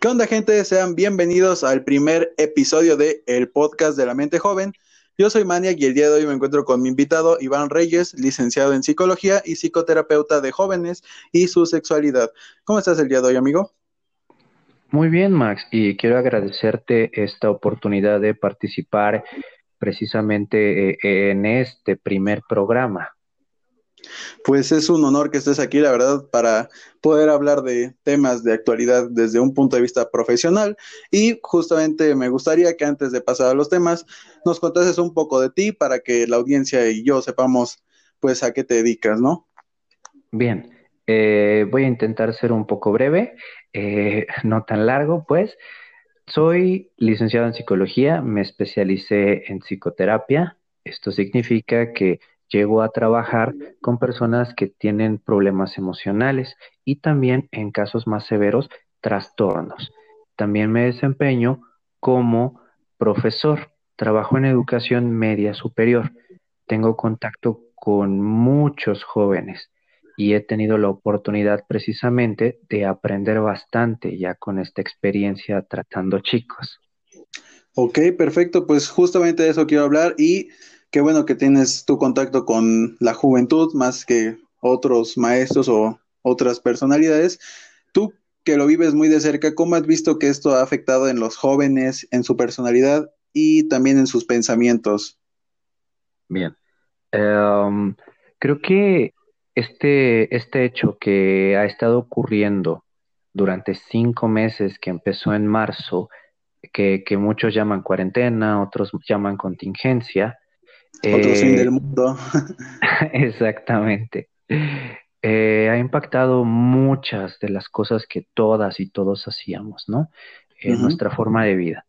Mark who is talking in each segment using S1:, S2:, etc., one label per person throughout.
S1: ¿Qué onda, gente? Sean bienvenidos al primer episodio de El Podcast de la Mente Joven. Yo soy Maniac y el día de hoy me encuentro con mi invitado Iván Reyes, licenciado en psicología y psicoterapeuta de jóvenes y su sexualidad. ¿Cómo estás el día de hoy, amigo?
S2: Muy bien, Max, y quiero agradecerte esta oportunidad de participar precisamente eh, en este primer programa.
S1: Pues es un honor que estés aquí, la verdad, para poder hablar de temas de actualidad desde un punto de vista profesional. Y justamente me gustaría que antes de pasar a los temas, nos contases un poco de ti para que la audiencia y yo sepamos, pues, a qué te dedicas, ¿no?
S2: Bien, eh, voy a intentar ser un poco breve, eh, no tan largo, pues. Soy licenciado en psicología, me especialicé en psicoterapia. Esto significa que Llego a trabajar con personas que tienen problemas emocionales y también en casos más severos, trastornos. También me desempeño como profesor. Trabajo en educación media superior. Tengo contacto con muchos jóvenes y he tenido la oportunidad precisamente de aprender bastante ya con esta experiencia tratando chicos.
S1: Ok, perfecto. Pues justamente de eso quiero hablar y qué bueno que tienes tu contacto con la juventud más que otros maestros o otras personalidades. Tú que lo vives muy de cerca, ¿cómo has visto que esto ha afectado en los jóvenes, en su personalidad y también en sus pensamientos?
S2: Bien. Em, creo que este, este hecho que ha estado ocurriendo durante cinco meses, que empezó en marzo, que, que muchos llaman cuarentena, otros llaman contingencia,
S1: otro fin del eh, mundo.
S2: exactamente. Eh, ha impactado muchas de las cosas que todas y todos hacíamos, ¿no? En nuestra forma de vida.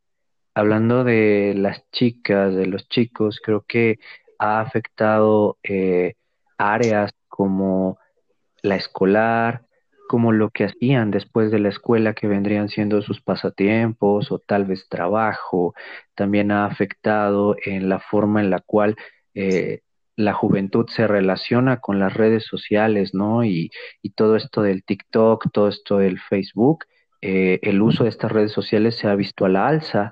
S2: Hablando de las chicas, de los chicos, creo que ha afectado eh, áreas como la escolar, como lo que hacían después de la escuela, que vendrían siendo sus pasatiempos o tal vez trabajo, también ha afectado en la forma en la cual eh, la juventud se relaciona con las redes sociales, ¿no? Y, todo esto del TikTok, todo esto del Facebook, eh, el uso de estas redes sociales se ha visto a la alza.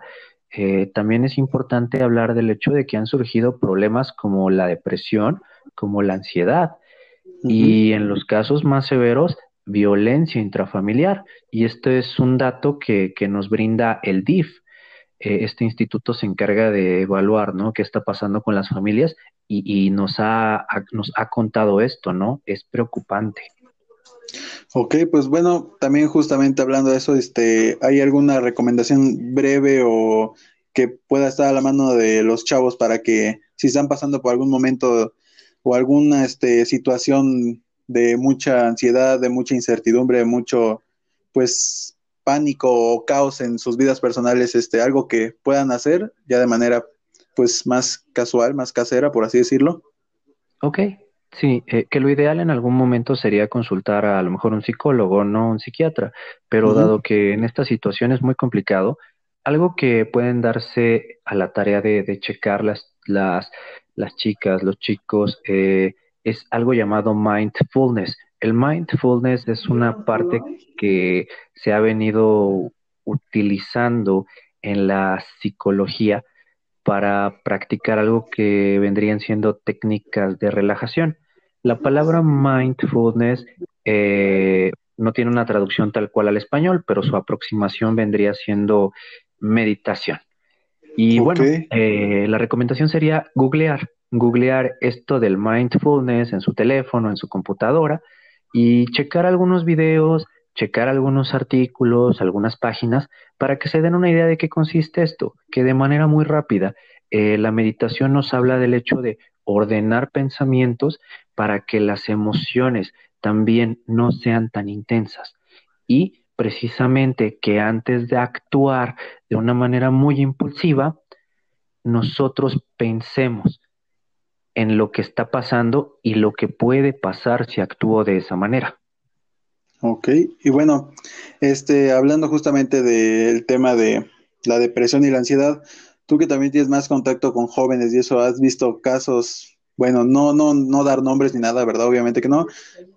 S2: Eh, también es importante hablar del hecho de que han surgido problemas como la depresión, como la ansiedad. Y en los casos más severos, violencia intrafamiliar. Y esto es un dato que, nos brinda el DIF. Eh, este instituto se encarga de evaluar, ¿no? ¿Qué está pasando con las familias? Y, nos, ha, nos ha contado esto, ¿no? Es preocupante.
S1: Ok, pues bueno, también justamente hablando de eso, este, ¿hay alguna recomendación breve o que pueda estar a la mano de los chavos para que si están pasando por algún momento o alguna este, situación de mucha ansiedad, de mucha incertidumbre, de mucho, pues, pánico o caos en sus vidas personales, este, algo que puedan hacer ya de manera, pues, más casual, más casera, por así decirlo.
S2: Ok, sí, eh, que lo ideal en algún momento sería consultar a, a lo mejor un psicólogo, no un psiquiatra, pero dado que en esta situación es muy complicado, algo que pueden darse a la tarea de, de checar las, las, las chicas, los chicos, eh, es algo llamado mindfulness. El mindfulness es una parte que se ha venido utilizando en la psicología para practicar algo que vendrían siendo técnicas de relajación. La palabra mindfulness eh, no tiene una traducción tal cual al español, pero su aproximación vendría siendo meditación. Y bueno, eh, la recomendación sería googlear googlear esto del mindfulness en su teléfono, en su computadora y checar algunos videos, checar algunos artículos, algunas páginas para que se den una idea de qué consiste esto, que de manera muy rápida eh, la meditación nos habla del hecho de ordenar pensamientos para que las emociones también no sean tan intensas. Y precisamente que antes de actuar de una manera muy impulsiva, nosotros pensemos en lo que está pasando y lo que puede pasar si actúo de esa manera.
S1: Ok, y bueno, este, hablando justamente del tema de la depresión y la ansiedad, tú que también tienes más contacto con jóvenes y eso, has visto casos, bueno, no, no, no dar nombres ni nada, ¿verdad? Obviamente que no,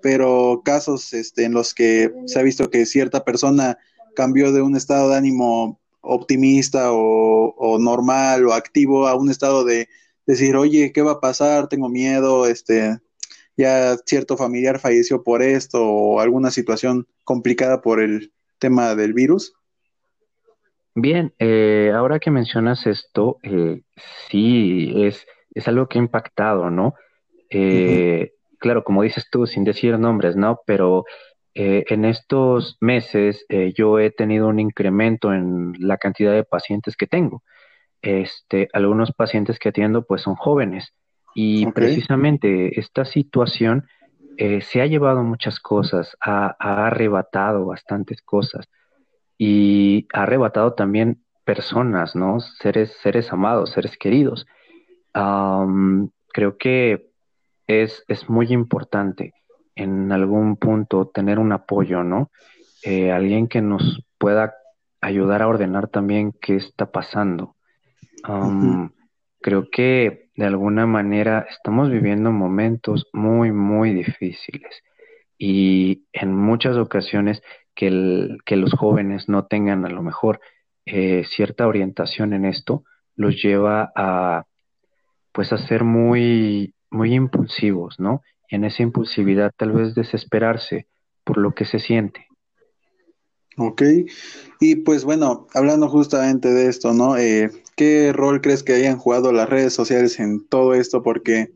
S1: pero casos este, en los que se ha visto que cierta persona cambió de un estado de ánimo optimista o, o normal o activo a un estado de decir, oye, ¿qué va a pasar? Tengo miedo, este, ya cierto familiar falleció por esto o alguna situación complicada por el tema del virus?
S2: Bien, eh, ahora que mencionas esto, eh, sí, es, es algo que ha impactado, ¿no? Eh, claro, como dices tú, sin decir nombres, ¿no? Pero en estos meses yo he tenido un incremento en la cantidad de pacientes que tengo. Este, algunos pacientes que atiendo pues son jóvenes y precisamente esta situación se ha llevado muchas cosas, ha, ha arrebatado bastantes cosas y ha arrebatado también personas, ¿no? Seres, seres amados, seres queridos. creo que es, es, muy importante en algún punto tener un apoyo, ¿no? Eh, alguien que nos pueda ayudar a ordenar también qué está pasando. Creo que de alguna manera estamos viviendo momentos muy, muy difíciles y en muchas ocasiones que, que los jóvenes no tengan a lo mejor eh, cierta orientación en esto, los lleva a pues a ser muy, muy impulsivos, ¿no? Y en esa impulsividad tal vez desesperarse por lo que se siente.
S1: Ok, y pues bueno, hablando justamente de esto, ¿no? Eh, ¿Qué rol crees que hayan jugado las redes sociales en todo esto? Porque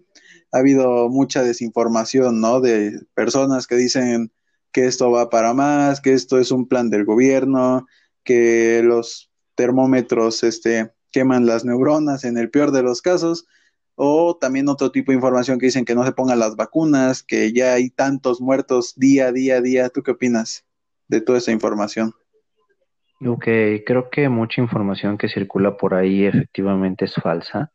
S1: ha habido mucha desinformación, ¿no? De personas que dicen que esto va para más, que esto es un plan del gobierno, que los termómetros este, queman las neuronas en el peor de los casos, o también otro tipo de información que dicen que no se pongan las vacunas, que ya hay tantos muertos día, día, día. ¿Tú qué opinas de toda esa información?
S2: Ok, creo que mucha información que circula por ahí efectivamente es falsa,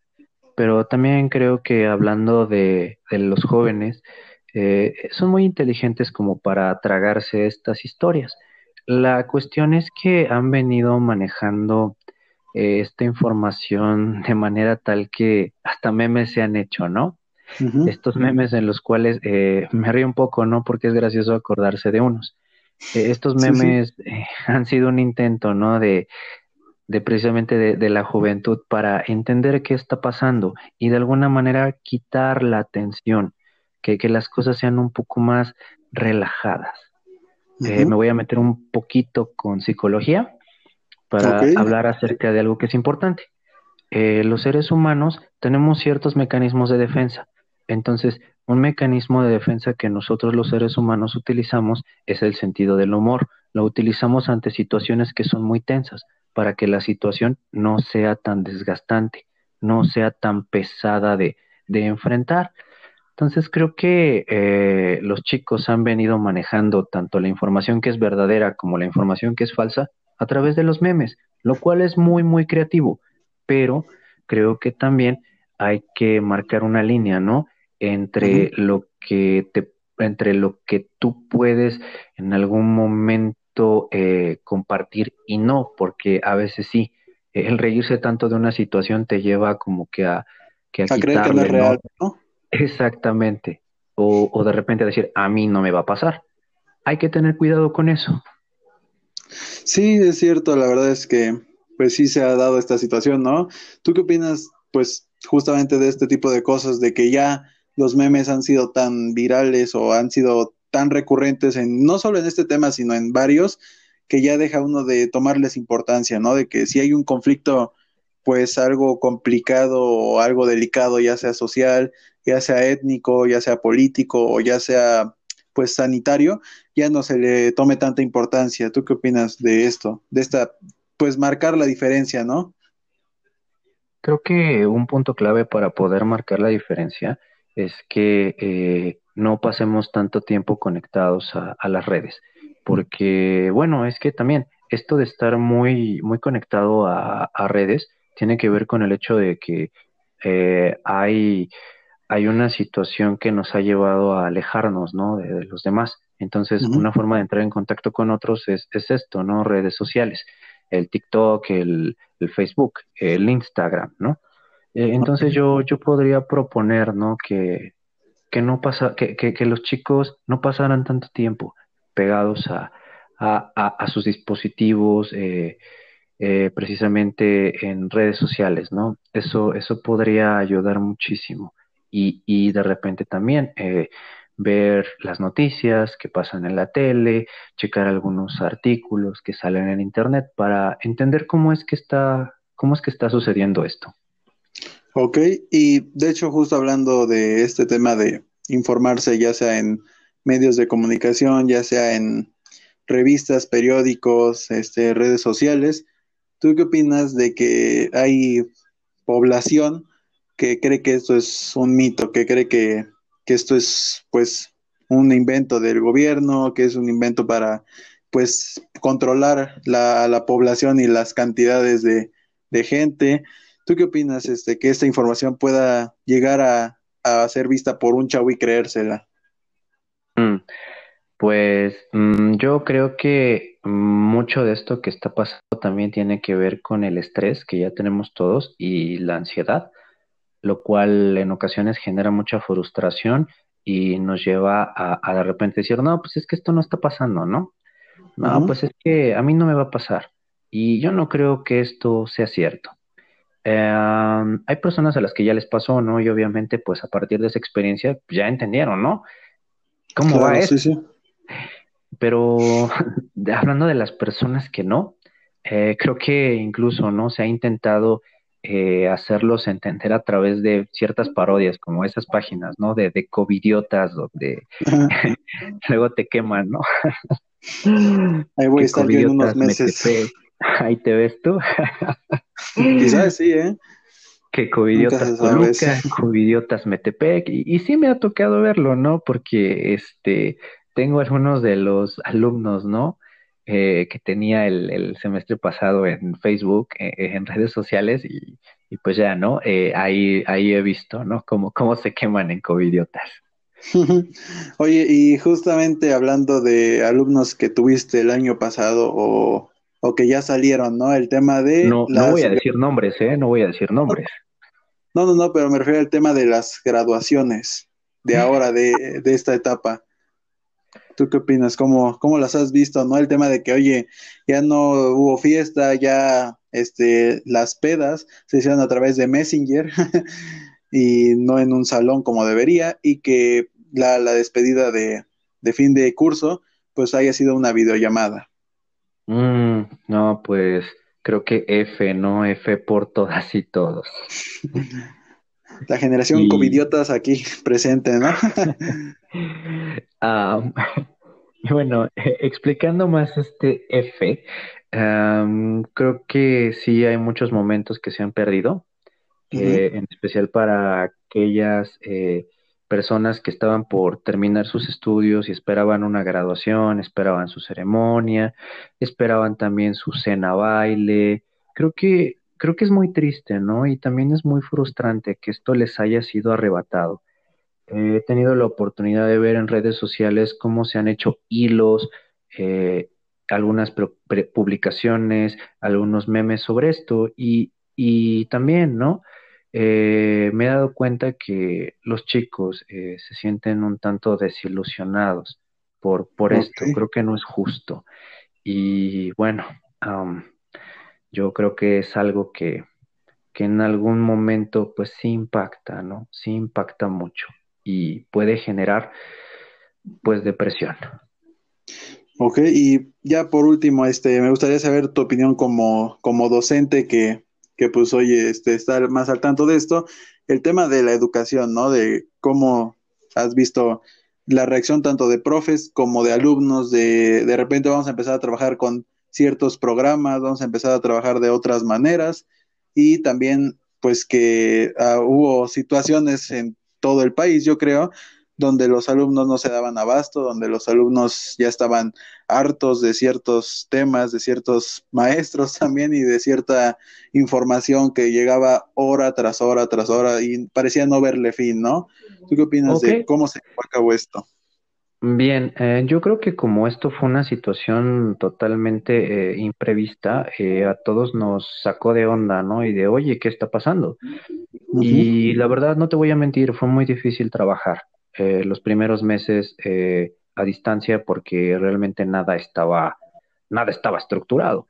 S2: pero también creo que hablando de, de los jóvenes, eh, son muy inteligentes como para tragarse estas historias. La cuestión es que han venido manejando eh, esta información de manera tal que hasta memes se han hecho, ¿no? Estos memes en los cuales eh, me río un poco, ¿no? Porque es gracioso acordarse de unos. Estos memes han sido un intento, ¿no? De, de precisamente de, de, la juventud para entender qué está pasando y de alguna manera quitar la atención que, las cosas sean un poco más relajadas. Eh, me voy a meter un poquito con psicología para hablar acerca de algo que es importante. Eh, los seres humanos tenemos ciertos mecanismos de defensa. Entonces, un mecanismo de defensa que nosotros los seres humanos utilizamos es el sentido del humor. Lo utilizamos ante situaciones que son muy tensas para que la situación no sea tan desgastante, no sea tan pesada de, de enfrentar. Entonces creo que eh, los chicos han venido manejando tanto la información que es verdadera como la información que es falsa a través de los memes, lo cual es muy, muy creativo, pero creo que también hay que marcar una línea, ¿no? Entre lo que te, entre lo que tú puedes en algún momento eh, compartir y no, porque a veces sí, el reírse tanto de una situación te lleva como que a, que a, quitarle, real, ¿no? Exactamente. O, o de repente decir, a mí no me va a pasar. Hay que tener cuidado con eso.
S1: Sí, es cierto, la verdad es que pues sí se ha dado esta situación, ¿no? ¿Tú qué opinas, pues, justamente de este tipo de cosas, de que ya los memes han sido tan virales o han sido tan recurrentes en, no solo en este tema, sino en varios, que ya deja uno de tomarles importancia, ¿no? De que si hay un conflicto, pues algo complicado o algo delicado, ya sea social, ya sea étnico, ya sea político o ya sea pues sanitario, ya no se le tome tanta importancia. ¿Tú qué opinas de esto? De esta, pues marcar la diferencia, ¿no?
S2: Creo que un punto clave para poder marcar la diferencia es que eh, no pasemos tanto tiempo conectados a, las redes, porque bueno, es que también esto de estar muy, muy conectado a, redes tiene que ver con el hecho de que eh, hay hay una situación que nos ha llevado a alejarnos, ¿no? De, los demás. Entonces, una forma de entrar en contacto con otros es, esto, ¿no? Redes sociales, el TikTok, el, Facebook, el Instagram, ¿no? Eh, entonces yo, yo podría proponer, ¿no? Que, que no pasa, que, que, los chicos no pasaran tanto tiempo pegados a, a, sus dispositivos, eh, eh, precisamente en redes sociales, ¿no? Eso, eso podría ayudar muchísimo. Y, y de repente también eh, ver las noticias que pasan en la tele, checar algunos artículos que salen en internet para entender cómo es que está, cómo es que está sucediendo esto.
S1: Ok, y de hecho justo hablando de este tema de informarse ya sea en medios de comunicación, ya sea en revistas, periódicos, este, redes sociales, ¿tú qué opinas de que hay población que cree que esto es un mito, que cree que, esto es pues un invento del gobierno, que es un invento para pues controlar la, la población y las cantidades de, de gente? ¿Tú qué opinas este, que esta información pueda llegar a, ser vista por un chavo y creérsela?
S2: Mm, pues mm, yo creo que mucho de esto que está pasando también tiene que ver con el estrés que ya tenemos todos y la ansiedad, lo cual en ocasiones genera mucha frustración y nos lleva a, de repente decir, no, pues es que esto no está pasando, ¿no? No, pues es que a mí no me va a pasar. Y yo no creo que esto sea cierto. Em, hay personas a las que ya les pasó, ¿no? Y obviamente, pues a partir de esa experiencia, ya entendieron, ¿no? ¿Cómo va eso? Sí, sí. Pero hablando de las personas que no, eh, creo que incluso, ¿no? Se ha intentado eh, hacerlos entender a través de ciertas parodias, como esas páginas, ¿no? De, de covidiotas, donde luego te queman, ¿no?
S1: Ahí voy a estar en unos meses.
S2: Ahí te ves tú.
S1: Quizás sí, ¿eh?
S2: Que covidiotas Toluca, covidiotas Metepec, y, sí me ha tocado verlo, ¿no? Porque este tengo algunos de los alumnos, ¿no? Eh, que tenía el, semestre pasado en Facebook, eh, en redes sociales, y, pues ya, ¿no? Eh, ahí, ahí he visto, ¿no? Cómo, cómo se queman en covidiotas.
S1: Oye, y justamente hablando de alumnos que tuviste el año pasado o o que ya salieron, ¿no? El tema de...
S2: No, no voy a decir nombres, ¿eh? No voy a decir nombres.
S1: No, no, no, pero me refiero al tema de las graduaciones de ahora, de, de esta etapa. ¿Tú qué opinas? ¿Cómo, ¿Cómo las has visto, no? El tema de que, oye, ya no hubo fiesta, ya este, las pedas se hicieron a través de Messenger y no en un salón como debería, y que la, la despedida de, de fin de curso, pues haya sido una videollamada.
S2: Mm, no, pues creo que F, ¿no? F por todas y todos.
S1: La generación covidiotas aquí presente, ¿no?
S2: bueno, e, explicando más este F, creo que sí hay muchos momentos que se han perdido, eh, en especial para aquellas eh, personas que estaban por terminar sus estudios y esperaban una graduación, esperaban su ceremonia, esperaban también su cena baile. Creo que creo que es muy triste, ¿no? Y también es muy frustrante que esto les haya sido arrebatado. he tenido la oportunidad de ver en redes sociales cómo se han hecho hilos, eh, algunas publicaciones, algunos memes sobre esto y, y también, ¿no? Eh, me he dado cuenta que los chicos eh, se sienten un tanto desilusionados por, por esto. Creo que no es justo. Y bueno, yo creo que es algo que, que en algún momento pues sí impacta, ¿no? Sí impacta mucho y puede generar pues depresión.
S1: Ok, y ya por último, este, me gustaría saber tu opinión como, como docente que que pues oye, este, estar más al tanto de esto, el tema de la educación, ¿no? De cómo has visto la reacción tanto de profes como de alumnos, de de repente vamos a empezar a trabajar con ciertos programas, vamos a empezar a trabajar de otras maneras y también pues que ah, hubo situaciones en todo el país, yo creo, donde los alumnos no se daban abasto, donde los alumnos ya estaban hartos de ciertos temas, de ciertos maestros también y de cierta información que llegaba hora tras hora tras hora y parecía no verle fin, ¿no? ¿Tú qué opinas de cómo se acabó esto?
S2: Bien, eh, yo creo que como esto fue una situación totalmente eh, imprevista, eh, a todos nos sacó de onda, ¿no? Y de, oye, ¿qué está pasando? Y la verdad, no te voy a mentir, fue muy difícil trabajar. Eh, los primeros meses eh, a distancia porque realmente nada estaba nada estaba estructurado.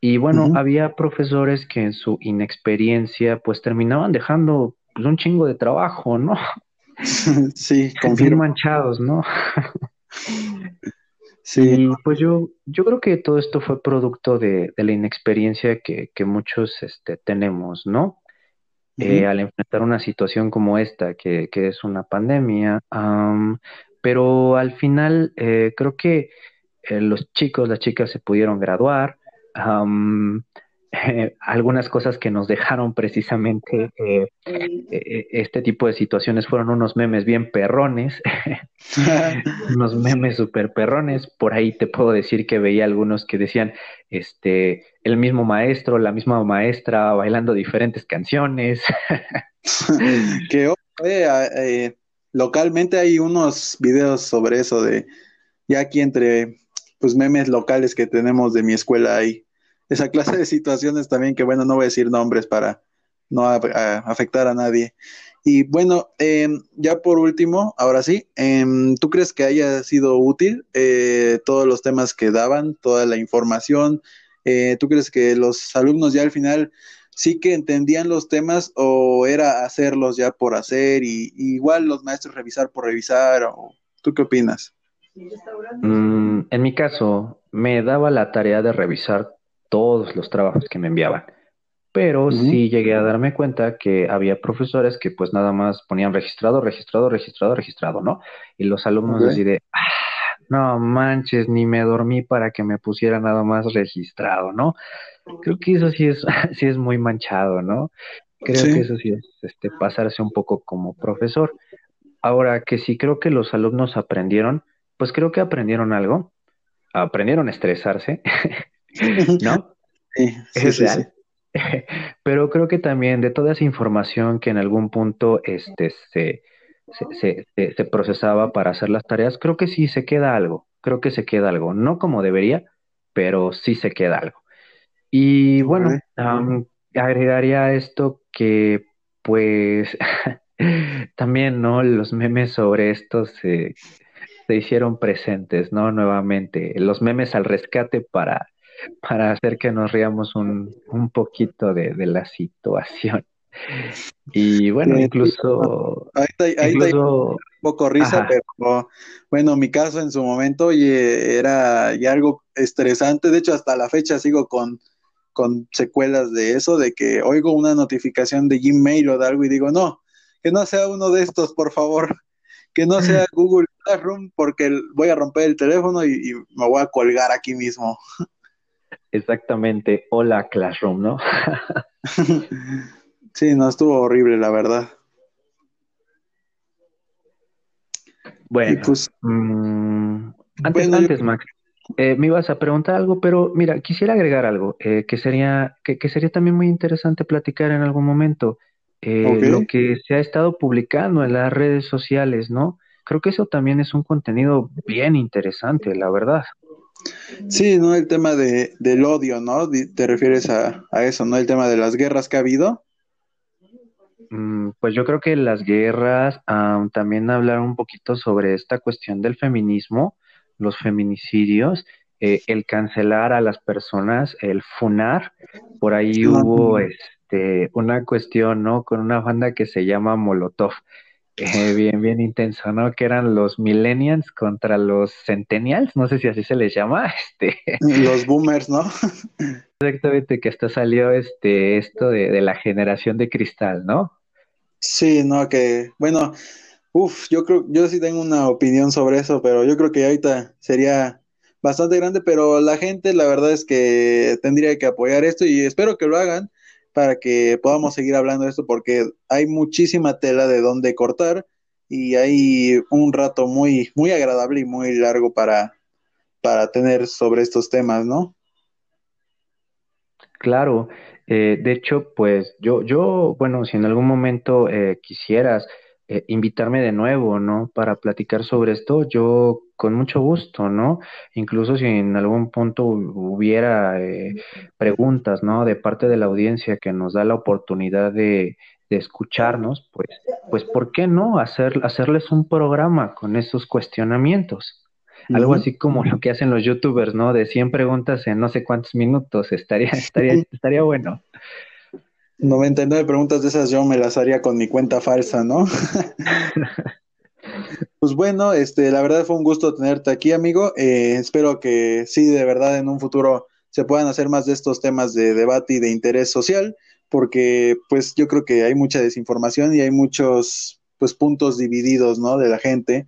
S2: Y bueno, había profesores que en su inexperiencia pues terminaban dejando pues, un chingo de trabajo, ¿no?
S1: Sí,
S2: confirmo. manchados, ¿no? sí. pues yo, yo creo que todo esto fue producto de, la inexperiencia que, muchos este, tenemos, ¿no? Eh, al enfrentar una situación como esta, que, es una pandemia, pero al final eh, creo que eh, los chicos, las chicas se pudieron graduar, algunas cosas que nos dejaron precisamente eh, eh, este tipo de situaciones fueron unos memes bien perrones, unos memes super perrones. Por ahí te puedo decir que veía algunos que decían, este, el mismo maestro, la misma maestra bailando diferentes canciones.
S1: que eh, localmente hay unos videos sobre eso de ya aquí entre pues memes locales que tenemos de mi escuela ahí esa clase de situaciones también, que bueno, no voy a decir nombres para no afectar a nadie. Y bueno, em, ya por último, ahora sí, em, ¿tú crees que haya sido útil eh, todos los temas que daban, toda la información? Eh, ¿Tú crees que los alumnos ya al final sí que entendían los temas o era hacerlos ya por hacer y, igual los maestros revisar por revisar? O, ¿Tú qué opinas?
S2: Mm, en mi caso, me daba la tarea de revisar todos los trabajos que me enviaban. Pero sí llegué a darme cuenta que había profesores que pues nada más ponían registrado, registrado, registrado, registrado, ¿no? Y los alumnos así de, ah, no manches, ni me dormí para que me pusiera nada más registrado, ¿no? Creo que eso sí es, sí es muy manchado, ¿no? Creo que eso sí es este, pasarse un poco como profesor. Ahora que sí creo que los alumnos aprendieron, pues creo que aprendieron algo, aprendieron a estresarse, ¿no?
S1: Sí, es real.
S2: Pero creo que también de toda esa información que en algún punto este, se, se, se, procesaba para hacer las tareas, creo que sí se queda algo, creo que se queda algo, no como debería, pero sí se queda algo. Y bueno, agregaría esto que pues también, ¿no? Los memes sobre esto se, se hicieron presentes, ¿no? Nuevamente, los memes al rescate para para hacer que nos riamos un, un poquito de, de, la situación. Y bueno, incluso...
S1: Ahí está, un poco risa, pero bueno, mi caso en su momento era ya algo estresante, de hecho hasta la fecha sigo con, con secuelas de eso, de que oigo una notificación de Gmail o de algo y digo, no, que no sea uno de estos, por favor, que no sea Google Classroom, porque voy a romper el teléfono y me voy a colgar aquí mismo.
S2: Exactamente, hola Classroom, ¿no?
S1: sí, no, estuvo horrible, la verdad.
S2: Bueno, pues, mm, antes, Max, eh, me ibas a preguntar algo, pero mira, quisiera agregar algo eh, que sería que, sería también muy interesante platicar en algún momento. Eh, lo que se ha estado publicando en las redes sociales, ¿no? Creo que eso también es un contenido bien interesante, la verdad.
S1: Sí, ¿no? El tema de, del odio, ¿no? Te refieres a, eso, ¿no? El tema de las guerras que ha habido.
S2: Mm, pues yo creo que las guerras, también hablar un poquito sobre esta cuestión del feminismo, los feminicidios, eh, el cancelar a las personas, el funar, por ahí hubo este, una cuestión, ¿no? Con una banda que se llama Molotov. Eh, bien, bien intenso, ¿no? Que eran los millennials contra los centennials, no sé si así se les llama, este.
S1: Los boomers, ¿no?
S2: Exactamente, que hasta salió este, esto de, la generación de cristal, ¿no?
S1: Sí, no, que, bueno, uff, yo creo, yo sí tengo una opinión sobre eso, pero yo creo que ahorita sería bastante grande, pero la gente, la verdad es que tendría que apoyar esto y espero que lo hagan para que podamos seguir hablando de esto porque hay muchísima tela de donde cortar y hay un rato muy, muy agradable y muy largo para, para tener sobre estos temas, ¿no?
S2: Claro, eh, de hecho, pues yo, yo, bueno, si en algún momento eh, quisieras eh, invitarme de nuevo, ¿no? Para platicar sobre esto, yo con mucho gusto, ¿no? Incluso si en algún punto hubiera eh, preguntas, ¿no? De parte de la audiencia que nos da la oportunidad de, de escucharnos, pues, pues, ¿por qué no hacer, hacerles un programa con esos cuestionamientos? algo así como lo que hacen los youtubers, ¿no? De 100 preguntas en no sé cuántos minutos, estaría, estaría, estaría bueno.
S1: 99 preguntas de esas yo me las haría con mi cuenta falsa, ¿no? pues bueno, este, la verdad fue un gusto tenerte aquí, amigo. Eh, espero que sí, de verdad, en un futuro se puedan hacer más de estos temas de debate y de interés social, porque pues yo creo que hay mucha desinformación y hay muchos pues puntos divididos, ¿no? De la gente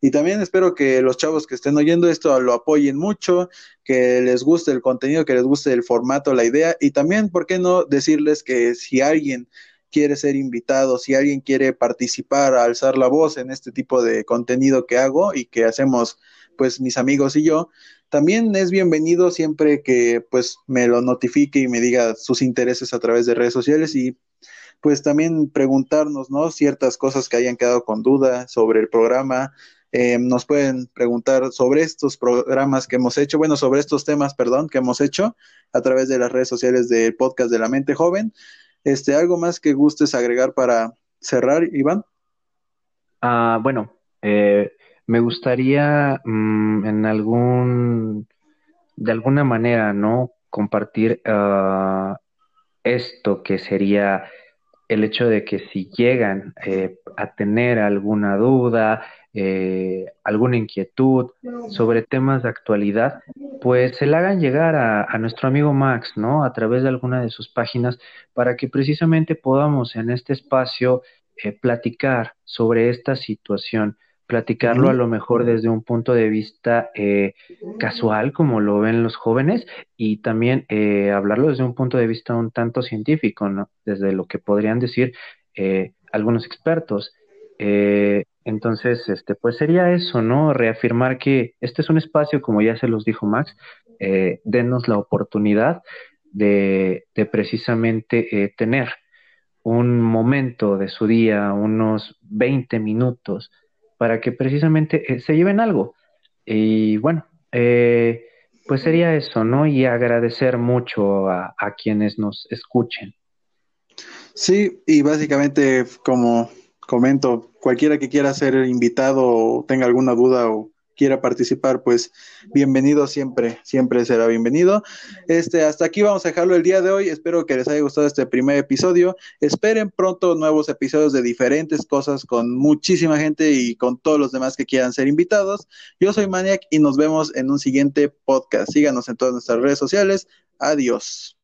S1: y también espero que los chavos que estén oyendo esto lo apoyen mucho, que les guste el contenido, que les guste el formato, la idea. Y también, ¿por qué no decirles que si alguien quiere ser invitado, si alguien quiere participar, alzar la voz en este tipo de contenido que hago y que hacemos pues mis amigos y yo, también es bienvenido siempre que pues me lo notifique y me diga sus intereses a través de redes sociales y pues también preguntarnos, ¿no? Ciertas cosas que hayan quedado con duda sobre el programa, eh, nos pueden preguntar sobre estos programas que hemos hecho, bueno, sobre estos temas, perdón, que hemos hecho a través de las redes sociales del podcast de la mente joven. Este, ¿Algo más que gustes agregar para cerrar, Iván?
S2: Ah, bueno, eh, me gustaría mm, en algún, de alguna manera, ¿no? Compartir ah, esto que sería el hecho de que si llegan eh, a tener alguna duda, eh, alguna inquietud sobre temas de actualidad, pues se la hagan llegar a, nuestro amigo Max, ¿no? A través de alguna de sus páginas, para que precisamente podamos en este espacio eh, platicar sobre esta situación, platicarlo a lo mejor desde un punto de vista eh, casual, como lo ven los jóvenes, y también hablarlo desde un punto de vista un tanto científico, ¿no? Desde lo que podrían decir algunos expertos. Eh, entonces, este, pues sería eso, ¿no? Reafirmar que este es un espacio, como ya se los dijo Max, eh, denos la oportunidad de, precisamente eh, tener un momento de su día, unos 20 minutos, para que precisamente eh, se lleven algo. Y bueno, pues sería eso, ¿no? Y agradecer mucho a, a quienes nos escuchen.
S1: Sí, y básicamente como comento, cualquiera que quiera ser invitado o tenga alguna duda o quiera participar, pues bienvenido siempre, siempre será bienvenido. Este, hasta aquí vamos a dejarlo el día de hoy. Espero que les haya gustado este primer episodio. Esperen pronto nuevos episodios de diferentes cosas con muchísima gente y con todos los demás que quieran ser invitados. Yo soy Maniac y nos vemos en un siguiente podcast. Síganos en todas nuestras redes sociales. Adiós.